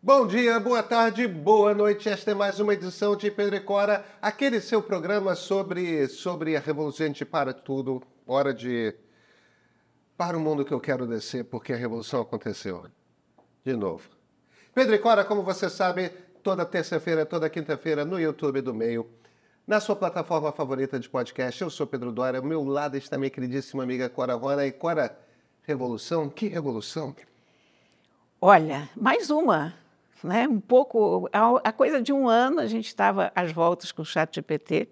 Bom dia, boa tarde, boa noite. Esta é mais uma edição de Pedro e Cora, aquele seu programa sobre, sobre a revolução. Para tudo. Hora de. Para o mundo que eu quero descer, porque a revolução aconteceu. De novo. Pedro e Cora, como você sabe, toda terça-feira, toda quinta-feira no YouTube do Meio, na sua plataforma favorita de podcast. Eu sou Pedro Dória, ao meu lado está minha queridíssima amiga Cora Rona. E Cora, revolução? Que revolução? Olha, mais uma né? Um pouco, a, coisa de um ano, a gente estava às voltas com o chat GPT,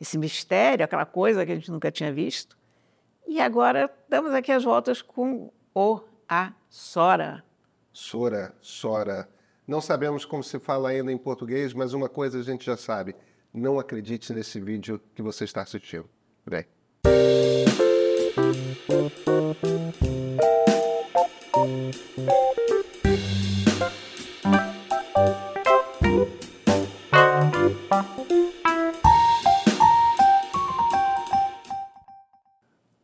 esse mistério, aquela coisa que a gente nunca tinha visto. E agora estamos aqui às voltas com o a Sora. Sora, Sora. Não sabemos como se fala ainda em português, mas uma coisa a gente já sabe. Não acredite nesse vídeo que você está assistindo. Vem.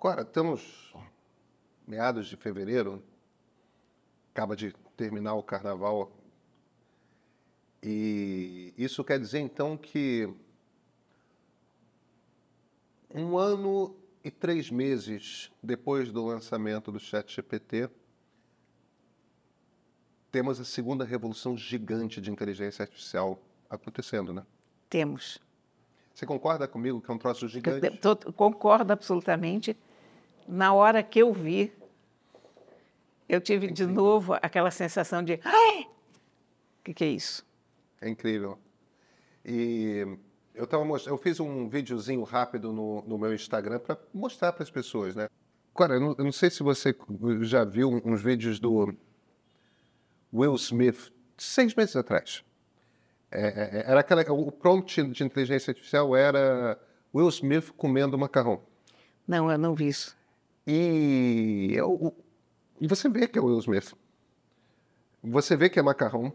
Agora, estamos meados de fevereiro, acaba de terminar o carnaval, e isso quer dizer então que um ano e três meses depois do lançamento do ChatGPT, temos a segunda revolução gigante de inteligência artificial acontecendo, né? Temos. Você concorda comigo que é um troço gigante? Concordo absolutamente na hora que eu vi, eu tive de novo aquela sensação de. O que, que é isso? É incrível. E eu, tava, eu fiz um videozinho rápido no, no meu Instagram para mostrar para as pessoas, né? Agora, eu não, eu não, sei se você já viu uns vídeos do Will Smith, seis meses atrás. É, é, é era aquela, o prompt de inteligência artificial era Will Smith comendo macarrão. Não, eu não vi isso. E, eu, e você vê que é o Will Smith. Você vê que é macarrão.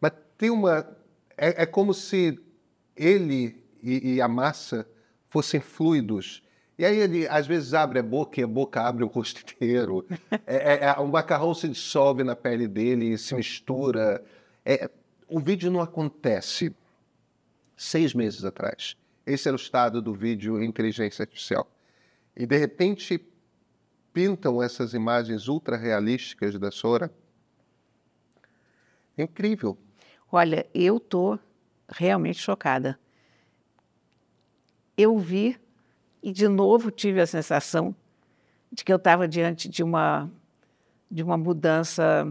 Mas tem uma. É, é como se ele e, e, a massa fossem fluidos. E aí ele às vezes abre a boca e a boca abre o rosto inteiro. É, é, é, o macarrão se dissolve na pele dele e se mistura. É, o vídeo não acontece seis meses atrás. Esse era o estado do vídeo inteligência artificial. E de repente pintam essas imagens ultra realísticas da Sora. É incrível. Olha, eu tô realmente chocada. Eu vi e de novo tive a sensação de que eu estava diante de uma de uma mudança,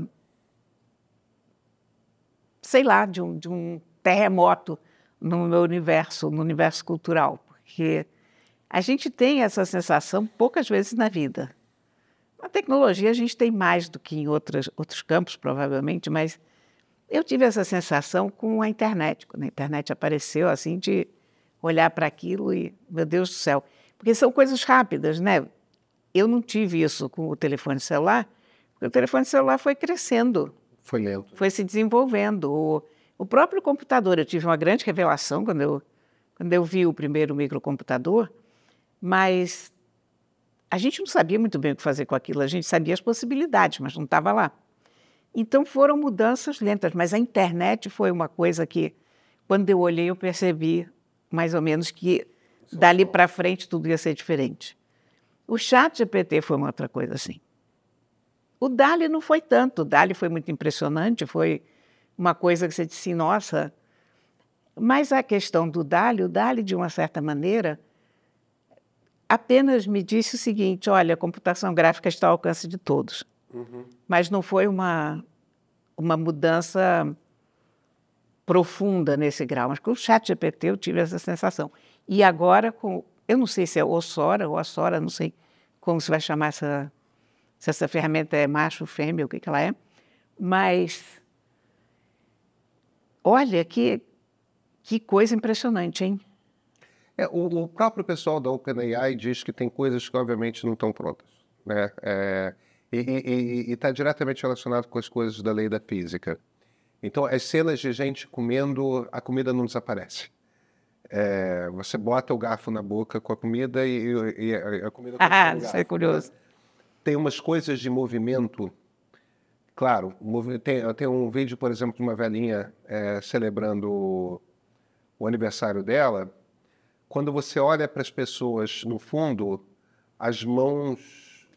sei lá, de um, de um terremoto no meu universo, no universo cultural, porque a gente tem essa sensação poucas vezes na vida. A tecnologia a gente tem mais do que em outras, outros campos, provavelmente, mas eu tive essa sensação com a internet. Quando a internet apareceu, assim, de olhar para aquilo e, meu Deus do céu. Porque são coisas rápidas, né? Eu não tive isso com o telefone celular, porque o telefone celular foi crescendo. Foi lento. Foi se desenvolvendo. O, o próprio computador, eu tive uma grande revelação quando eu, quando eu vi o primeiro microcomputador, mas a gente não sabia muito bem o que fazer com aquilo, a gente sabia as possibilidades, mas não estava lá. Então foram mudanças lentas, mas a internet foi uma coisa que, quando eu olhei, eu percebi mais ou menos que dali para frente tudo ia ser diferente. O chat GPT foi uma outra coisa assim. O Dali não foi tanto, o Dali foi muito impressionante, foi uma coisa que você disse, nossa. Mas a questão do Dali, o Dali, de uma certa maneira, apenas me disse o seguinte: olha, a computação gráfica está ao alcance de todos. Uhum. Mas não foi uma, uma mudança profunda nesse grau. Mas com o chat GPT eu tive essa sensação. E agora, com, eu não sei se é o Sora ou a Sora, não sei como se vai chamar essa, se essa ferramenta é macho, fêmea, o que, que ela é, mas olha que, que coisa impressionante, hein? É, o, o, próprio pessoal da OpenAI diz que tem coisas que obviamente não estão prontas. Né? É, e está diretamente relacionado com as coisas da lei da física. Então, as cenas de gente comendo, a comida não desaparece. É, você bota o garfo na boca com a comida e, e a comida... Ah, isso é curioso. Tem umas coisas de movimento Claro, tem, tem um vídeo, por exemplo, de uma velhinha é, celebrando o, o aniversário dela. Quando você olha para as pessoas no fundo, as mãos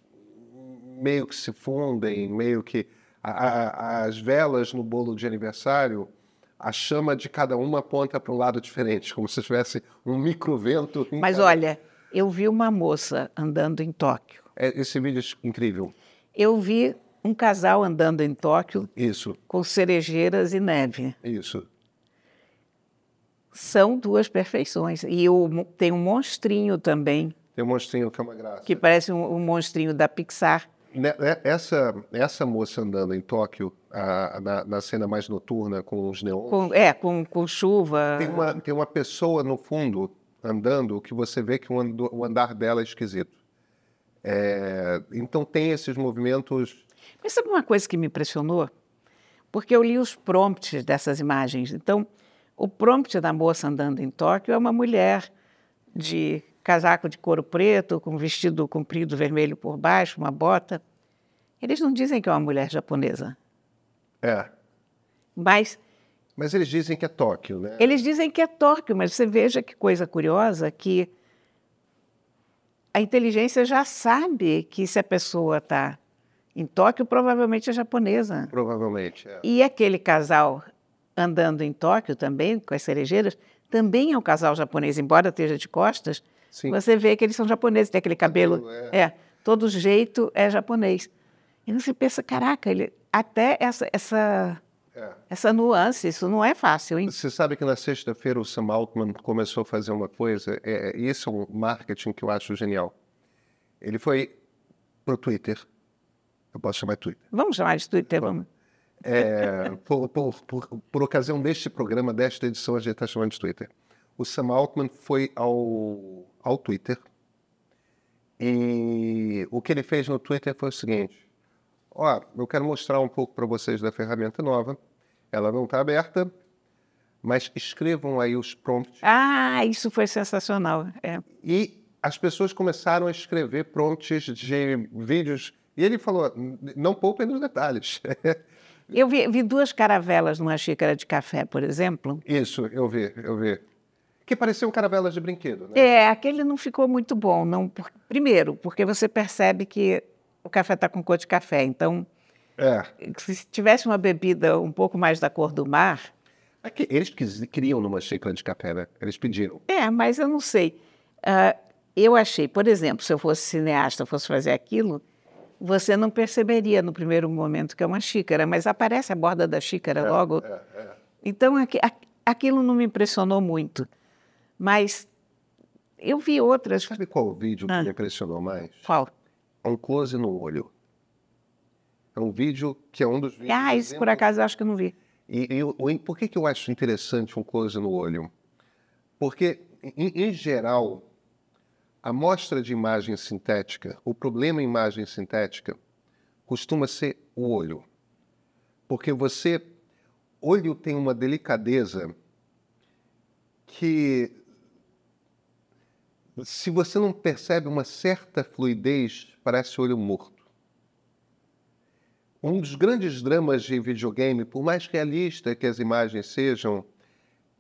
meio que se fundem, meio que a- a- as velas no bolo de aniversário, a chama de cada uma aponta para um lado diferente, como se tivesse um microvento. Mas cada- olha, eu vi uma moça andando em Tóquio. É, esse vídeo é incrível. Eu vi um casal andando em Tóquio Isso, com cerejeiras e neve. isso. São duas perfeições. E o, tem um monstrinho também, Tem um monstrinho que é uma graça. que parece um, um monstrinho da Pixar. Ne- ne- Essa, essa moça andando em Tóquio, a- na, na cena mais noturna com os neons, Com, é, com, com chuva. tem, uma, tem uma pessoa no fundo andando que você vê que o andar dela é esquisito. É, então tem esses movimentos. Mas sabe uma coisa que me impressionou? Porque eu li os prompts dessas imagens. Então, o prompt da moça andando em Tóquio é uma mulher de casaco de couro preto, com vestido comprido vermelho por baixo, uma bota. Eles não dizem que é uma mulher japonesa, É, mas mas eles dizem que é Tóquio, né? eles dizem que é Tóquio. Mas você veja que coisa curiosa que a inteligência já sabe que se a pessoa está em Tóquio, provavelmente é japonesa. Provavelmente. É. E aquele casal andando em Tóquio também, com as cerejeiras, também é um casal japonês, embora esteja de costas, Sim. você vê que eles são japoneses, tem aquele cabelo, Cabelo, é. todo jeito é japonês. E você pensa, caraca, ele, até essa, essa, É. essa nuance, isso não é fácil, hein? Você sabe que na sexta-feira o Sam Altman começou a fazer uma coisa, é, é- esse é um marketing que eu acho genial. Ele foi pro Twitter, eu posso chamar de Twitter, Vamos chamar de Twitter, vamos. É, por, por- por- por ocasião deste programa, desta edição, a gente está chamando de Twitter. O Sam Altman foi ao, ao Twitter e o que ele fez no Twitter foi o seguinte: ó, eu quero mostrar um pouco para vocês da ferramenta nova. Ela não está aberta, mas escrevam aí os prompts. Ah, isso foi sensacional. É. E as pessoas começaram a escrever prompts de vídeos. E ele falou: não poupem nos detalhes. Eu vi, vi duas caravelas numa xícara de café, por exemplo. Isso, eu vi, eu vi. Que pareciam caravelas de brinquedo, né? É, aquele não ficou muito bom. Não, por- primeiro, porque você percebe que o café está com cor de café. Então, É. se tivesse uma bebida um pouco mais da cor do mar, É que eles queriam numa xícara de café, né? Eles pediram. é, mas eu não sei. Ah, eu achei, por exemplo, se eu fosse cineasta, fosse fazer aquilo, você não perceberia no primeiro momento que é uma xícara, mas aparece a borda da xícara logo. É, é. Então, aquilo não me impressionou muito. Mas eu vi outras. Sabe qual o vídeo Ah. que me impressionou mais? Qual? É um close no olho. É um vídeo que é um dos vídeos. Ah, isso por acaso eu acho que eu não vi. E, e por que, que eu acho interessante um close no olho? Porque, em, em geral, a mostra de imagem sintética, o problema em imagem sintética, costuma ser o olho. Porque você. Olho tem uma delicadeza que. Se você não percebe uma certa fluidez, parece olho morto. Um dos grandes dramas de videogame, por mais realista que as imagens sejam,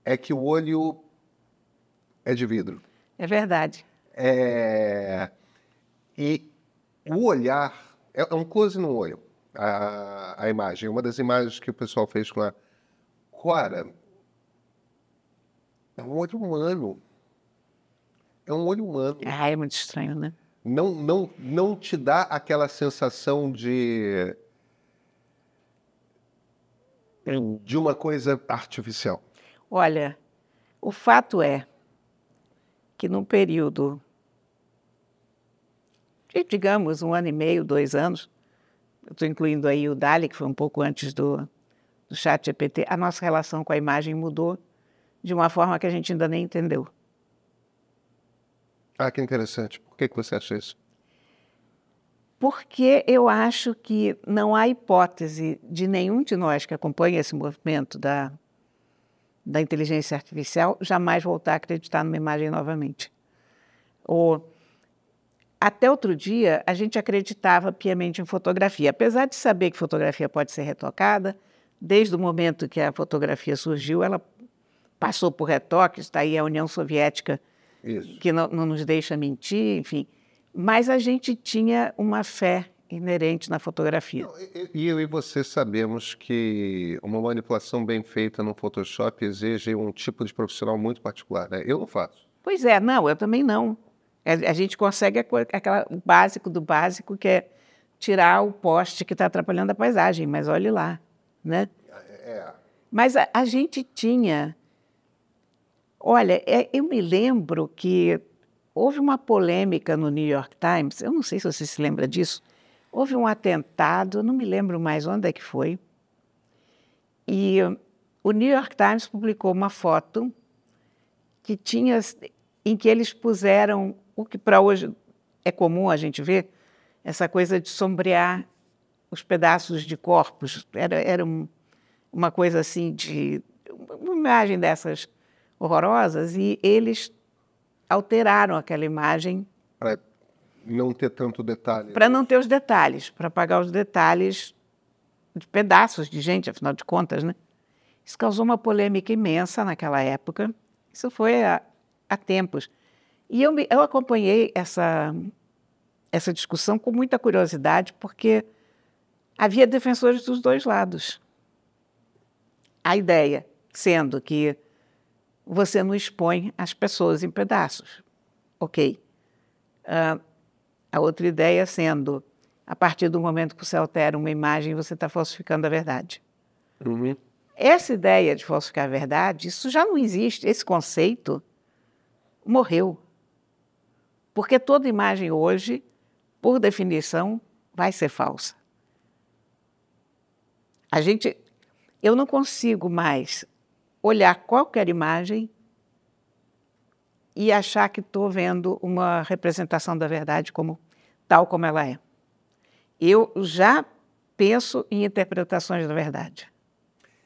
é que o olho é de vidro. É verdade. É, E o olhar é é um close no olho, a, a imagem. Uma das imagens que o pessoal fez com a Cora é um olho humano. É um olho humano. Ah, é muito estranho, né? Não, não, não te dá aquela sensação de de uma coisa artificial. Olha, o fato é que num período de, digamos, um ano e meio, dois anos, estou incluindo aí o Dali, que foi um pouco antes do, do chat GPT, a nossa relação com a imagem mudou de uma forma que a gente ainda nem entendeu. Ah, que interessante. Por que, que você acha isso? Porque eu acho que não há hipótese de nenhum de nós que acompanha esse movimento da, da inteligência artificial jamais voltar a acreditar numa imagem novamente. Ou até outro dia, a gente acreditava piamente em fotografia. Apesar de saber que fotografia pode ser retocada, desde o momento que a fotografia surgiu, ela passou por retoques, está aí a União Soviética, Isso. que não, não nos deixa mentir, enfim. Mas a gente tinha uma fé inerente na fotografia. E eu e você sabemos que uma manipulação bem feita no Photoshop exige um tipo de profissional muito particular. Né? Eu não faço. Pois é, não, eu também não. É, a gente consegue aquela, o básico do básico, que é tirar o poste que está atrapalhando a paisagem, mas olhe lá. Né? É. é. Mas a, a gente tinha. Olha, é, eu me lembro que houve uma polêmica no New York Times, eu não sei se você se lembra disso, Houve um atentado, não me lembro mais onde é que foi, e o New York Times publicou uma foto que tinha, em que eles puseram o que para hoje é comum a gente ver, essa coisa de sombrear os pedaços de corpos. Era, era um, uma coisa assim de. uma imagem dessas horrorosas, e eles alteraram aquela imagem. Para não ter tanto detalhe. Para não ter os detalhes, para apagar os detalhes de pedaços de gente, afinal de contas, né? Isso causou uma polêmica imensa naquela época. Isso foi há, há tempos. E eu, eu acompanhei essa, essa discussão com muita curiosidade, porque havia defensores dos dois lados. A ideia sendo que você não expõe as pessoas em pedaços. Ok. Uh, a outra ideia sendo, a partir do momento que você altera uma imagem, você está falsificando a verdade. Uhum. Essa ideia de falsificar a verdade, isso já não existe. Esse conceito morreu. Porque toda imagem hoje, por definição, vai ser falsa. A gente, eu não consigo mais olhar qualquer imagem e achar que estou vendo uma representação da verdade como tal como ela é. Eu já penso em interpretações da verdade.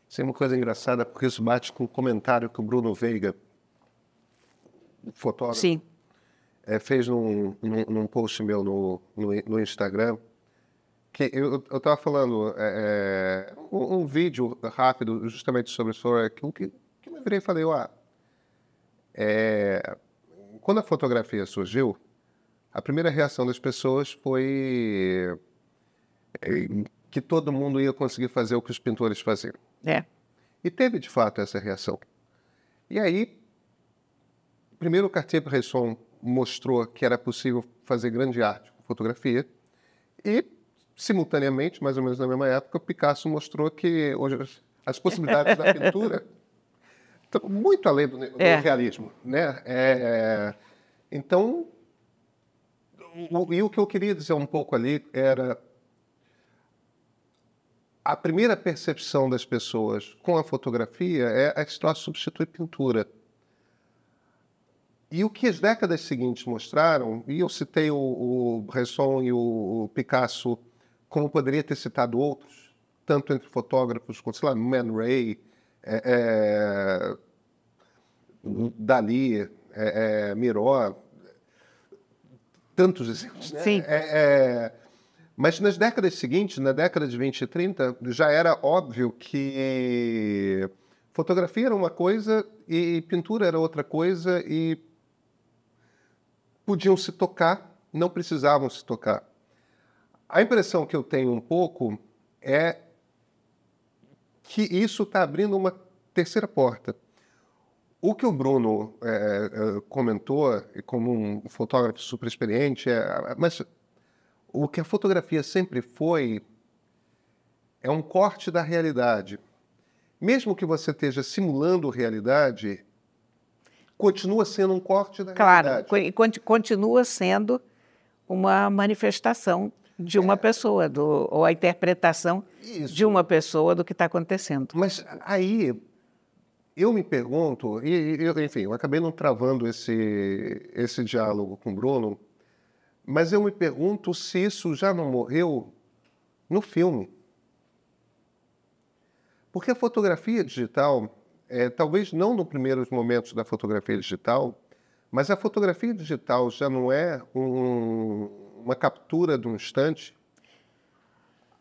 Isso é uma coisa engraçada, porque isso bate com o comentário que o Bruno Veiga, fotógrafo, Sim. É, fez num, num, num, post meu no, no, no Instagram. Que eu estava falando é, é, um, um, vídeo rápido justamente sobre isso, aquilo que, que eu me virei e falei, ah, é, quando a fotografia surgiu, a primeira reação das pessoas foi eh, que todo mundo ia conseguir fazer o que os pintores faziam. É. E teve, de fato, essa reação. E aí, primeiro o Cartier-Bresson mostrou que era possível fazer grande arte com fotografia e, simultaneamente, mais ou menos na mesma época, o Picasso mostrou que hoje as possibilidades da pintura estão muito além do, do é. realismo. Né? É, é então, e o que eu queria dizer um pouco ali era a primeira percepção das pessoas com a fotografia é a história substitui pintura. E o que as décadas seguintes mostraram, e eu citei o, o Bresson e o, Picasso, como poderia ter citado outros, tanto entre fotógrafos como, sei lá, Man Ray, é, é, Dali, é, é, Miró, tantos exemplos. Né? Sim. É, é... Mas nas décadas seguintes, na década de 20 e 30, já era óbvio que fotografia era uma coisa e pintura era outra coisa e podiam se tocar, não precisavam se tocar. A impressão que eu tenho um pouco é que isso está abrindo uma terceira porta. O que o Bruno é, comentou, como um fotógrafo super experiente, é, mas o que a fotografia sempre foi é um corte da realidade. Mesmo que você esteja simulando realidade, continua sendo um corte da claro. Claro, continua sendo uma manifestação de uma é. pessoa, do, ou a interpretação Isso. de uma pessoa do que está acontecendo. Mas aí eu me pergunto, e, e, enfim, eu acabei não travando esse, esse diálogo com o Bruno, mas eu me pergunto se isso já não morreu no filme. Porque a fotografia digital, é, talvez não nos primeiros momentos da fotografia digital, Mas a fotografia digital já não é um, uma captura de um instante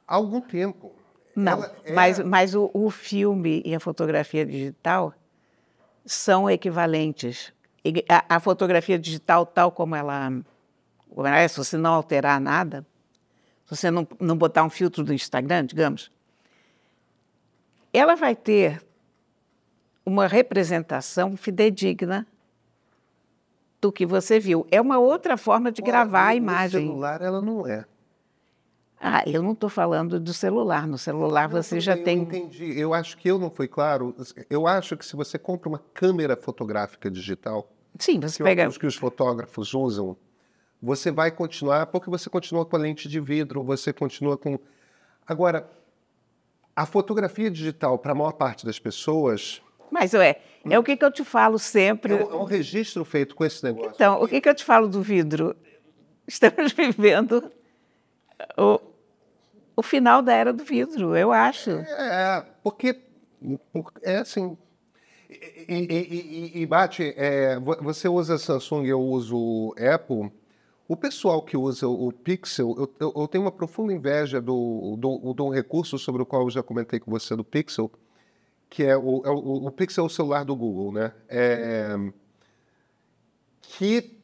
há algum tempo. Não, é... mas, mas o, o filme e a fotografia digital são equivalentes. A, a, fotografia digital, tal como ela, como ela é, se você não alterar nada, se você não, não botar um filtro do Instagram, digamos, ela vai ter uma representação fidedigna do que você viu. É uma outra forma de gravar a imagem. No celular ela não é. Ah, eu não estou falando do celular. No celular não, você já eu tem. Eu entendi. Eu acho que eu não fui claro. Eu acho que se você compra uma câmera fotográfica digital, sim, você pega os que os fotógrafos usam, você vai continuar porque você continua com a lente de vidro, você continua com. Agora, a fotografia digital para a maior parte das pessoas. Mas é, é o que, que eu te falo sempre. É um, é um registro feito com esse negócio. Então, o que, que eu te falo do vidro? Estamos vivendo o, o final da era do vidro, eu acho. É, porque, é assim. E, e, e, e bate, é, você usa Samsung, eu uso Apple. O pessoal que usa o Pixel, eu, eu, eu tenho uma profunda inveja do, do, do, recurso sobre o qual eu já comentei com você do Pixel, que é o, é o, o Pixel é o celular do Google, né? É, que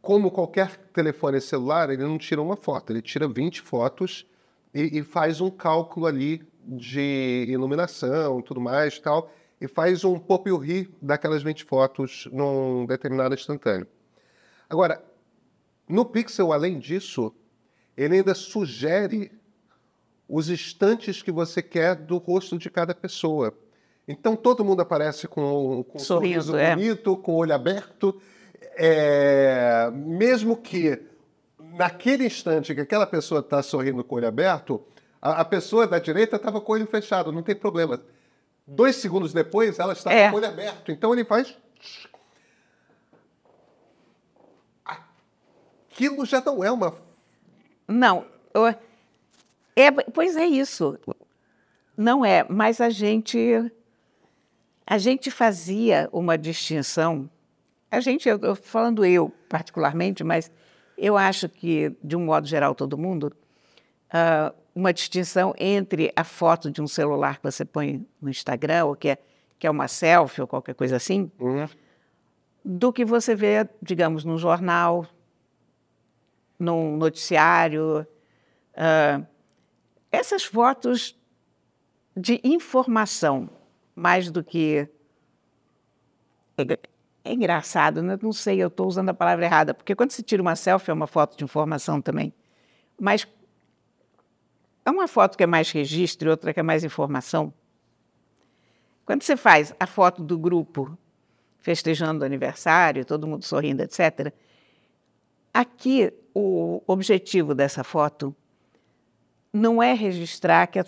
como qualquer telefone celular, ele não tira uma foto, ele tira 20 fotos e, e faz um cálculo ali de iluminação, tudo mais, tal, e faz um pop-ri daquelas 20 fotos num determinado instantâneo. Agora, no Pixel, além disso, ele ainda sugere os instantes que você quer do rosto de cada pessoa. Então todo mundo aparece com, com um sorriso é. bonito, com o olho aberto, é, mesmo que naquele instante que aquela pessoa está sorrindo com o olho aberto, a, a pessoa da direita estava com o olho fechado, não tem problema. Dois segundos depois, ela está é. com o olho aberto. Então ele faz. Aquilo já não é uma. Não. É, pois é isso. Não é, mas a gente. A gente fazia uma distinção a gente, eu, eu, falando eu particularmente, mas eu acho que, de um modo geral, todo mundo, uh, uma distinção entre a foto de um celular que você põe no Instagram, ou que é, que é uma selfie, ou qualquer coisa assim, uhum. do que você vê, digamos, num jornal, num noticiário. Uh, essas fotos de informação, mais do que é engraçado, né? não sei, eu estou usando a palavra errada, porque quando se tira uma selfie é uma foto de informação também. Mas é uma foto que é mais registro e outra que é mais informação. Quando você faz a foto do grupo festejando o aniversário, todo mundo sorrindo, etc., aqui o objetivo dessa foto não é registrar que,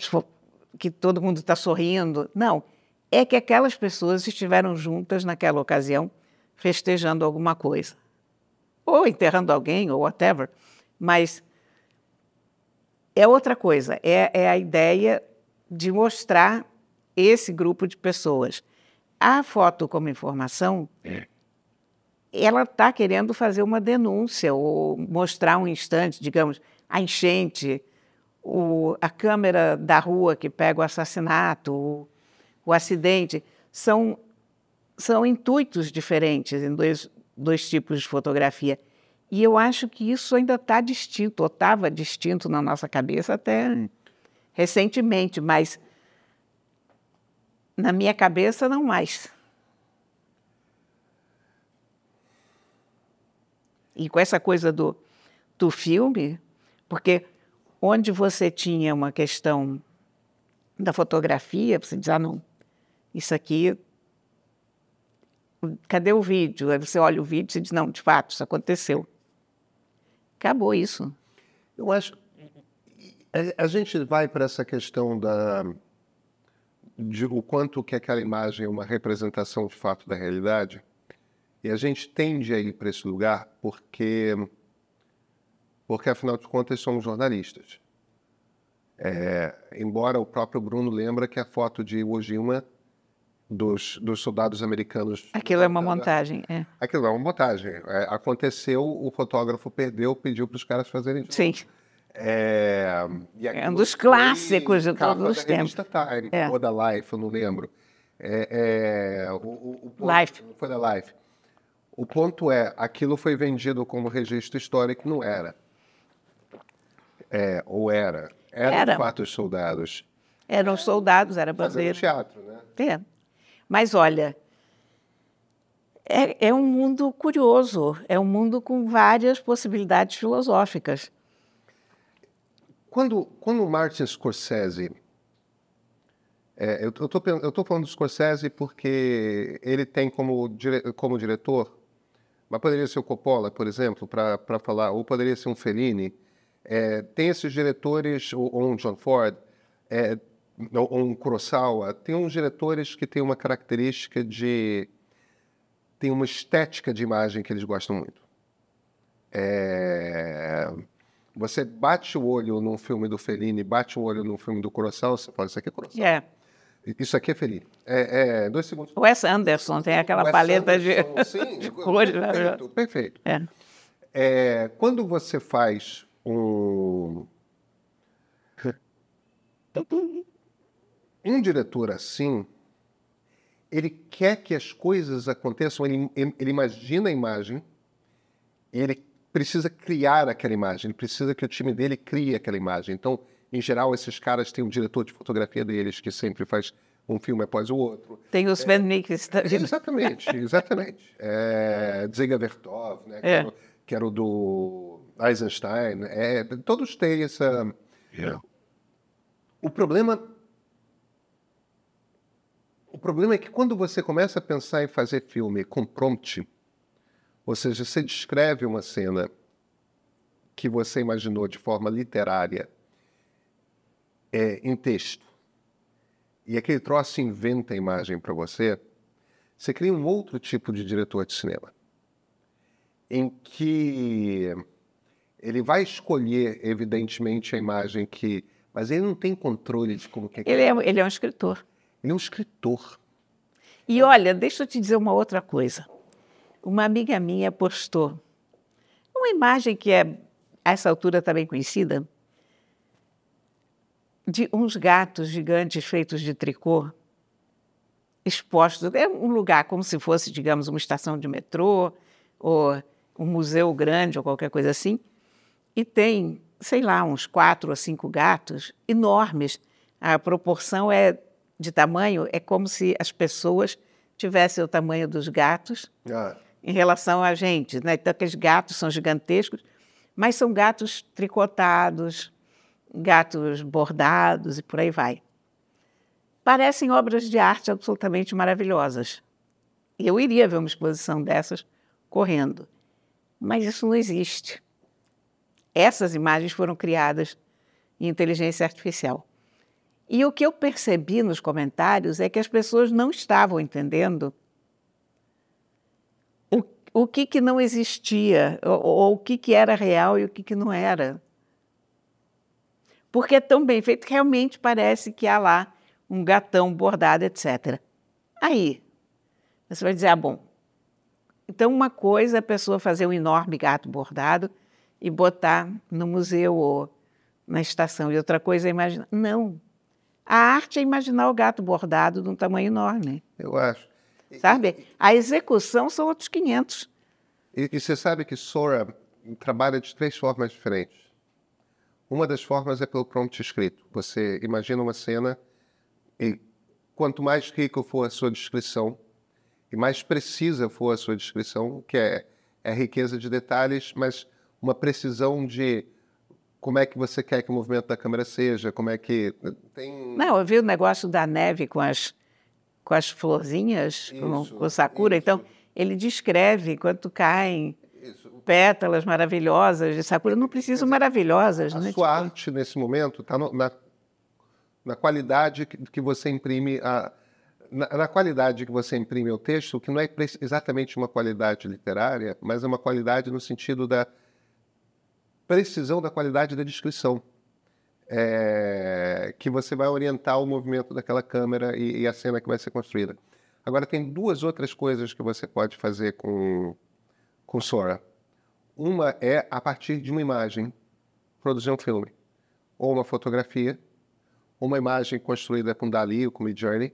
que todo mundo está sorrindo, não. É que aquelas pessoas estiveram juntas naquela ocasião festejando alguma coisa. Ou enterrando alguém, ou whatever. Mas é outra coisa. É, é a ideia de mostrar esse grupo de pessoas. A foto como informação, é. ela está querendo fazer uma denúncia ou mostrar um instante, digamos, a enchente, o, a câmera da rua que pega o assassinato, o, o acidente. São são intuitos diferentes em dois, dois tipos de fotografia. E eu acho que isso ainda está distinto, ou estava distinto na nossa cabeça até recentemente, mas na minha cabeça não mais. E com essa coisa do, do filme, porque onde você tinha uma questão da fotografia, você diz, ah, não, isso aqui cadê o vídeo? Aí você olha o vídeo e diz, não, de fato, isso aconteceu. Acabou isso. Eu acho. A, a gente vai para essa questão da de o quanto que aquela imagem é uma representação de fato da realidade. E a gente tende a ir para esse lugar porque, porque afinal de contas, somos jornalistas. É, embora o próprio Bruno lembra que a foto de Iwo Jima dos, dos soldados americanos. Aquilo é uma montagem, é. Aquilo é uma montagem. É, aconteceu, o fotógrafo perdeu, pediu para os caras fazerem. Sim. É, É um dos clássicos de todos os revista Time, É. ou da Life, eu não lembro. É, é, o, o- o Life. Foi da Life. O ponto é, aquilo foi vendido como registro histórico, não era. É, ou era. Era, Era. os soldados. Eram soldados, era Fazendo bandeira. teatro, né? É. Mas olha, é, é um mundo curioso, é um mundo com várias possibilidades filosóficas. Quando, quando Martin Scorsese. é, eu estou falando do Scorsese porque ele tem como, dire, como diretor, mas poderia ser o Coppola, por exemplo, para falar, ou poderia ser um Fellini. É, tem esses diretores, ou, ou um John Ford, é, ou um Kurosawa, tem uns diretores que têm uma característica de. tem uma estética de imagem que eles gostam muito. É, você bate o olho num filme do Fellini, bate o olho num filme do Kurosawa, você fala, isso aqui é Kurosawa. É. Isso aqui é Fellini. É, é, dois segundos. O Wes Anderson tem aquela Wes paleta de, Anderson, sim, de cores. né? Perfeito, perfeito. É. É, quando você faz um. Um diretor assim, ele quer que as coisas aconteçam, ele, ele- imagina a imagem, ele precisa criar aquela imagem, ele precisa que o time dele crie aquela imagem. Então, em geral, esses caras têm um diretor de fotografia deles que sempre faz um filme após o outro. Tem os Mikkelsen da vida. Exatamente, exatamente. É, Dziga Vertov, né, que, É. era, o- que era o do Eisenstein. É, todos têm essa. O problema. O problema é que quando você começa a pensar em fazer filme com prompt, ou seja, você descreve uma cena que você imaginou de forma literária é, em texto, e aquele troço inventa a imagem para você, você cria um outro tipo de diretor de cinema, em que ele vai escolher, evidentemente, a imagem que. Mas ele não tem controle de como que é. que- Ele é, ele é um escritor. Ele é um escritor. E olha, deixa eu te dizer uma outra coisa. Uma amiga minha postou uma imagem que é, a essa altura, também conhecida, de uns gatos gigantes feitos de tricô, expostos. É um lugar como se fosse, digamos, uma estação de metrô, ou um museu grande, ou qualquer coisa assim. E tem, sei lá, uns quatro ou cinco gatos enormes. A proporção é de tamanho, é como se as pessoas tivessem o tamanho dos gatos Ah, em relação a gente. Né? Então, aqueles gatos são gigantescos, mas são gatos tricotados, gatos bordados e por aí vai. Parecem obras de arte absolutamente maravilhosas. Eu iria ver uma exposição dessas correndo. Mas isso não existe. Essas imagens foram criadas em inteligência artificial. E o que eu percebi nos comentários é que as pessoas não estavam entendendo o, o que, que não existia, ou, ou o que, que era real e o que, que não era. Porque é tão bem feito que realmente parece que há lá um gatão bordado, etc. Aí, você vai dizer, ah, bom, então uma coisa é a pessoa fazer um enorme gato bordado e botar no museu ou na estação, e outra coisa é imaginar. Não. A arte é imaginar o gato bordado de um tamanho enorme, eu acho. sabe? A execução são outros 500. E, e você sabe que Sora trabalha de três formas diferentes. Uma das formas é pelo prompt escrito. Você imagina uma cena e quanto mais rica for a sua descrição e mais precisa for a sua descrição, que é, é a riqueza de detalhes, mas uma precisão de como é que você quer que o movimento da câmera seja, como é que tem Não, eu vi o negócio da neve com as, com as florzinhas, com, Isso, com o sakura. isso. Então, ele descreve quanto caem isso. pétalas maravilhosas de sakura. Não precisam maravilhosas, A né? sua arte nesse momento está na, na qualidade que, que você imprime a na, na qualidade que você imprime o texto, que não é exatamente uma qualidade literária, mas é uma qualidade no sentido da precisão da qualidade da descrição, É, que você vai orientar o movimento daquela câmera e, e a cena que vai ser construída. Agora, tem duas outras coisas que você pode fazer com, com Sora. Uma é, a partir de uma imagem, produzir um filme, ou uma fotografia, uma imagem construída com Dali ou com Midjourney,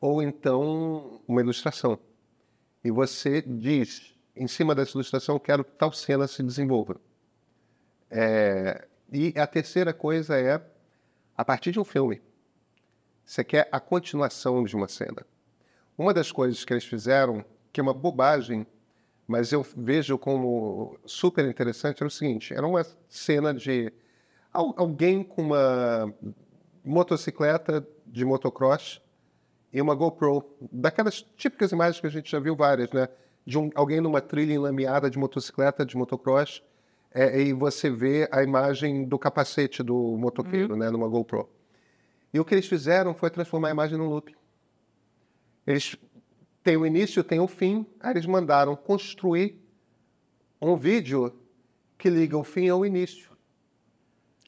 ou então uma ilustração. E você diz, em cima dessa ilustração, quero que tal cena se desenvolva. É, e a terceira coisa é, a partir de um filme, você quer a continuação de uma cena. Uma das coisas que eles fizeram, que é uma bobagem, mas eu vejo como super interessante, era o seguinte: era uma cena de alguém com uma motocicleta de motocross e uma GoPro, daquelas típicas imagens que a gente já viu várias, né? De um, alguém numa trilha enlameada de motocicleta, de motocross, é, e você vê a imagem do capacete do motoqueiro, uhum. né? Numa GoPro. E o que eles fizeram foi transformar a imagem num loop. Eles têm o início, têm o fim, aí eles mandaram construir um vídeo que liga o fim ao início.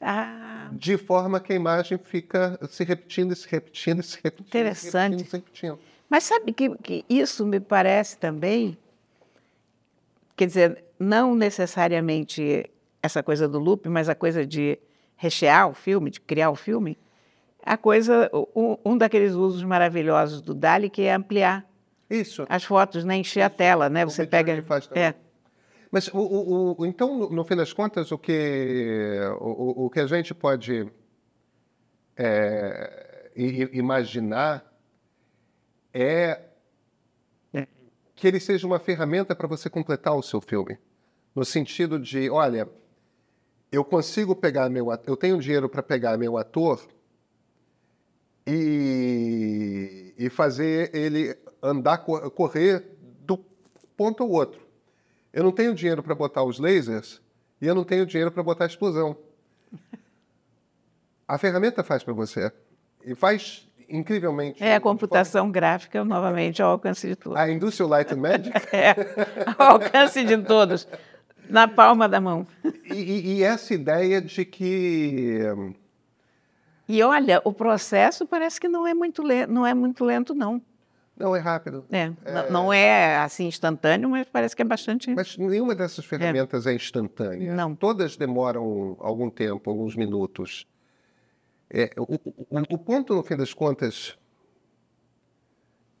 Ah. De forma que a imagem fica se repetindo, se repetindo, se repetindo. Interessante. Se repetindo, se repetindo. Mas sabe que, que isso me parece também, quer dizer, não necessariamente essa coisa do loop, mas a coisa de rechear o filme, de criar o filme, a coisa, um, um daqueles usos maravilhosos do Dali que é ampliar Isso. as fotos, né? encher a tela, né? Você pega. Faz é. Mas o, o, o, então, no, no, fim das contas, o que, o, o que a gente pode é, imaginar é, é que ele seja uma ferramenta para você completar o seu filme. No sentido de, olha, eu consigo pegar meu eu tenho dinheiro para pegar meu ator e, e fazer ele andar, correr do ponto ao outro. Eu não tenho dinheiro para botar os lasers e eu não tenho dinheiro para botar a explosão. A ferramenta faz para você. E faz incrivelmente. É a computação gráfica, novamente, ao alcance de todos. A Industrial Light and Magic? é, ao alcance de todos. Na palma da mão. E, e essa ideia de que e olha, o processo parece que não é muito lento, não é muito lento, não. Não, é rápido. É, é... Não é assim instantâneo, mas parece que é bastante. Mas nenhuma dessas ferramentas é, é instantânea. Não. Todas demoram algum tempo, alguns minutos. É, o, o, o ponto, no fim das contas,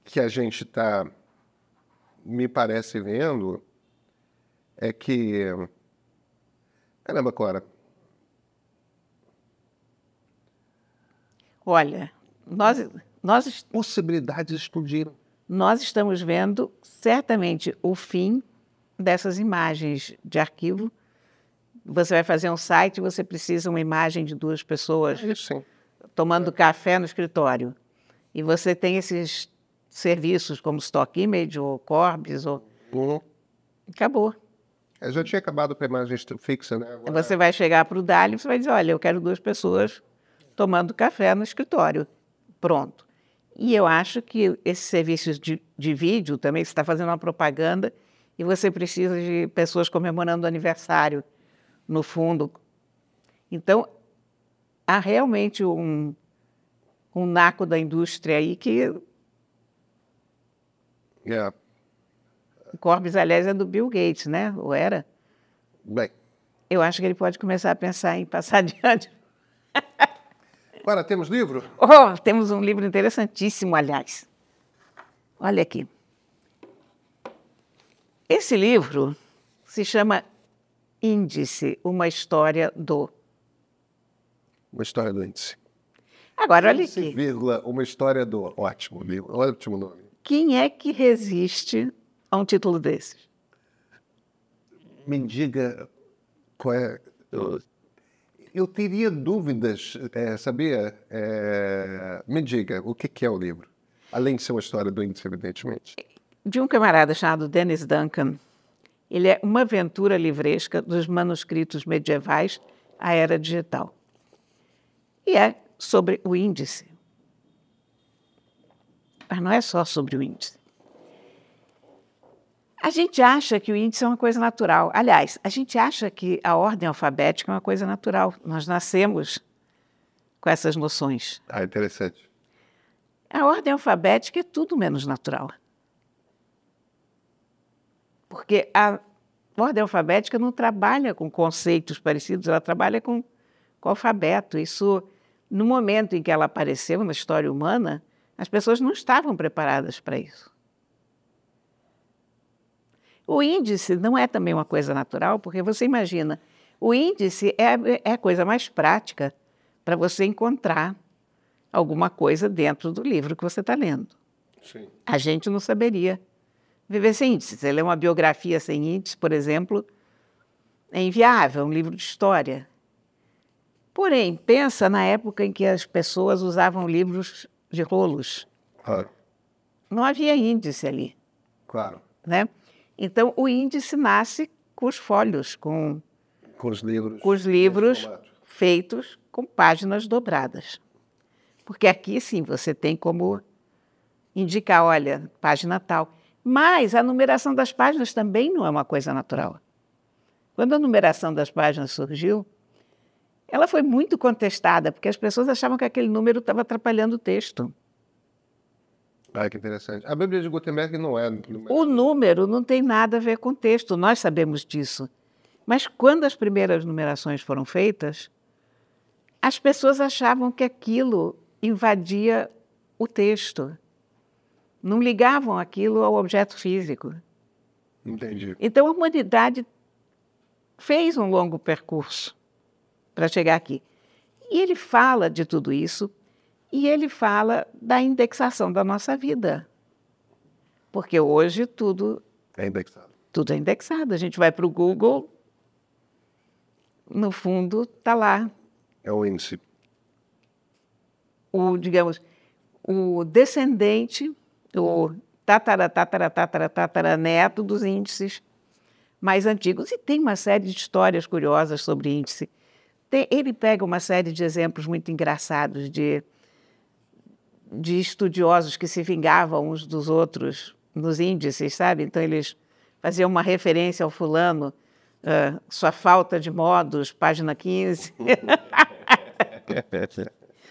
que a gente está, me parece, vendo, é que. Caramba, Cora, Olha, nós, nós possibilidades explodiram. Nós estamos vendo certamente o fim dessas imagens de arquivo. Você vai fazer um site, você precisa uma imagem de duas pessoas Isso, tomando café no escritório. E você tem esses serviços como Stock Image ou Corbis ou uhum. acabou. Eu já tinha acabado com a imagem fixa, né? Agora... Você vai chegar para o Dali e você vai dizer, olha, eu quero duas pessoas tomando café no escritório. Pronto. E eu acho que esses serviços de, de vídeo também, você está fazendo uma propaganda e você precisa de pessoas comemorando o aniversário no fundo. Então, há realmente um, um naco da indústria aí que. Yeah. Corbis, aliás, é do Bill Gates, né? Ou era? Bem. Eu acho que ele pode começar a pensar em passar adiante. Agora, temos livro? Oh, temos um livro interessantíssimo, aliás. Olha aqui. Esse livro se chama Índice, uma história do. Uma história do índice. Agora, olha índice, aqui. Vírgula, uma história do. Ótimo livro, ótimo nome. Quem é que resiste a um título desses? Me diga qual é eu teria dúvidas, é, sabia? É, me diga, o que, que é o livro? Além de ser uma história do índice, evidentemente. De um camarada chamado Dennis Duncan. Ele é uma aventura livresca dos manuscritos medievais à era digital. E é sobre o índice. Mas não é só sobre o índice. A gente acha que o índice é uma coisa natural. Aliás, a gente acha que a ordem alfabética é uma coisa natural. Nós nascemos com essas noções. Ah, interessante. A ordem alfabética é tudo menos natural. Porque a ordem alfabética não trabalha com conceitos parecidos, ela trabalha com, com alfabeto. Isso, no momento em que ela apareceu na história humana, as pessoas não estavam preparadas para isso. O índice não é também uma coisa natural, porque você imagina, o índice é, é a coisa mais prática para você encontrar alguma coisa dentro do livro que você está lendo. Sim. A gente não saberia viver sem índice. Você lê uma biografia sem índice, por exemplo, é inviável, é um livro de história. Porém, pensa na época em que as pessoas usavam livros de rolos. Claro. Não havia índice ali. Claro. Né? Então, o índice nasce com os folhos, com, com os livros, com os livros feitos com páginas dobradas. Porque aqui, sim, você tem como indicar, olha, página tal. Mas a numeração das páginas também não é uma coisa natural. Quando a numeração das páginas surgiu, ela foi muito contestada, porque as pessoas achavam que aquele número estava atrapalhando o texto. Ah, que interessante. A Bíblia de Gutenberg não é. O número não tem nada a ver com o texto, nós sabemos disso. Mas quando as primeiras numerações foram feitas, as pessoas achavam que aquilo invadia o texto. Não ligavam aquilo ao objeto físico. Entendi. Então a humanidade fez um longo percurso para chegar aqui. E ele fala de tudo isso e ele fala da indexação da nossa vida. Porque hoje tudo é indexado. Tudo é indexado. A gente vai para o Google, no fundo está lá. É o índice. O, digamos, o descendente, o tatara, tatara, tatara, tatara, neto dos índices mais antigos. E tem uma série de histórias curiosas sobre índice. Tem, ele pega uma série de exemplos muito engraçados de de estudiosos que se vingavam uns dos outros nos índices, sabe? Então eles faziam uma referência ao fulano, uh, sua falta de modos, página 15.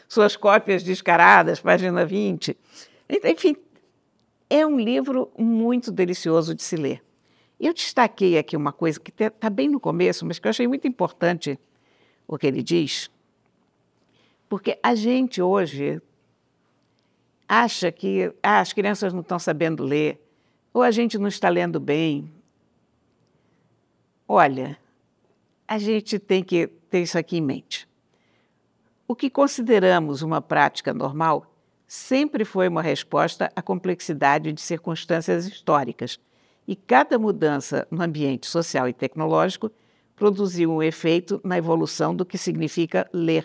Suas cópias descaradas, página 20. Enfim, é um livro muito delicioso de se ler. Eu destaquei aqui uma coisa que está bem no começo, mas que eu achei muito importante o que ele diz, porque a gente hoje acha que ah, as crianças não estão sabendo ler, ou a gente não está lendo bem. Olha, a gente tem que ter isso aqui em mente. O que consideramos uma prática normal sempre foi uma resposta à complexidade de circunstâncias históricas, e cada mudança no ambiente social e tecnológico produziu um efeito na evolução do que significa ler.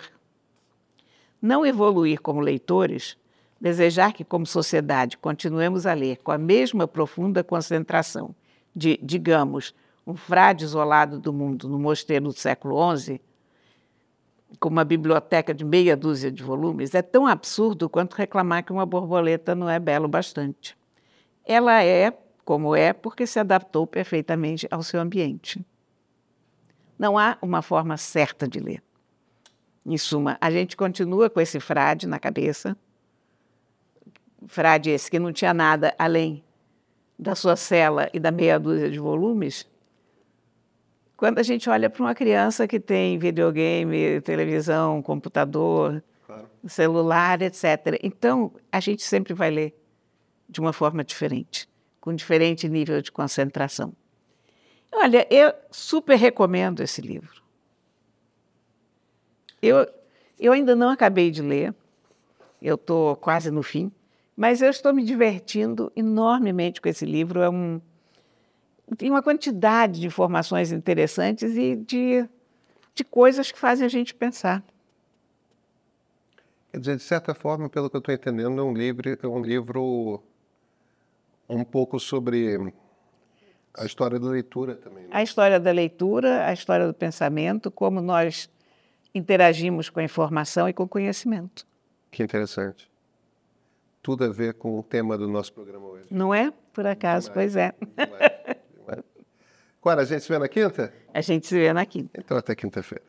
Não evoluir como leitores Desejar que, como sociedade, continuemos a ler com a mesma profunda concentração de, digamos, um frade isolado do mundo no mosteiro do século XI, com uma biblioteca de meia dúzia de volumes, é tão absurdo quanto reclamar que uma borboleta não é belo bastante. Ela é como é porque se adaptou perfeitamente ao seu ambiente. Não há uma forma certa de ler. Em suma, a gente continua com esse frade na cabeça, frade esse que não tinha nada além da sua cela e da meia dúzia de volumes, quando a gente olha para uma criança que tem videogame, televisão, computador, claro. celular, etc. Então, a gente sempre vai ler de uma forma diferente, com diferente nível de concentração. Olha, eu super recomendo esse livro. Eu, eu ainda não acabei de ler, eu estou quase no fim, mas eu estou me divertindo enormemente com esse livro. É um, tem uma quantidade de informações interessantes e de, de coisas que fazem a gente pensar. Quer dizer, de certa forma, pelo que eu estou entendendo, é um livro, é um livro um pouco sobre a história da leitura também. Né? A história da leitura, a história do pensamento, como nós interagimos com a informação e com o conhecimento. Que interessante tudo a ver com o tema do nosso programa hoje. Não é? Por acaso, pois é. Não é. Não é. a gente se vê na quinta? A gente se vê na quinta. Então, até quinta-feira.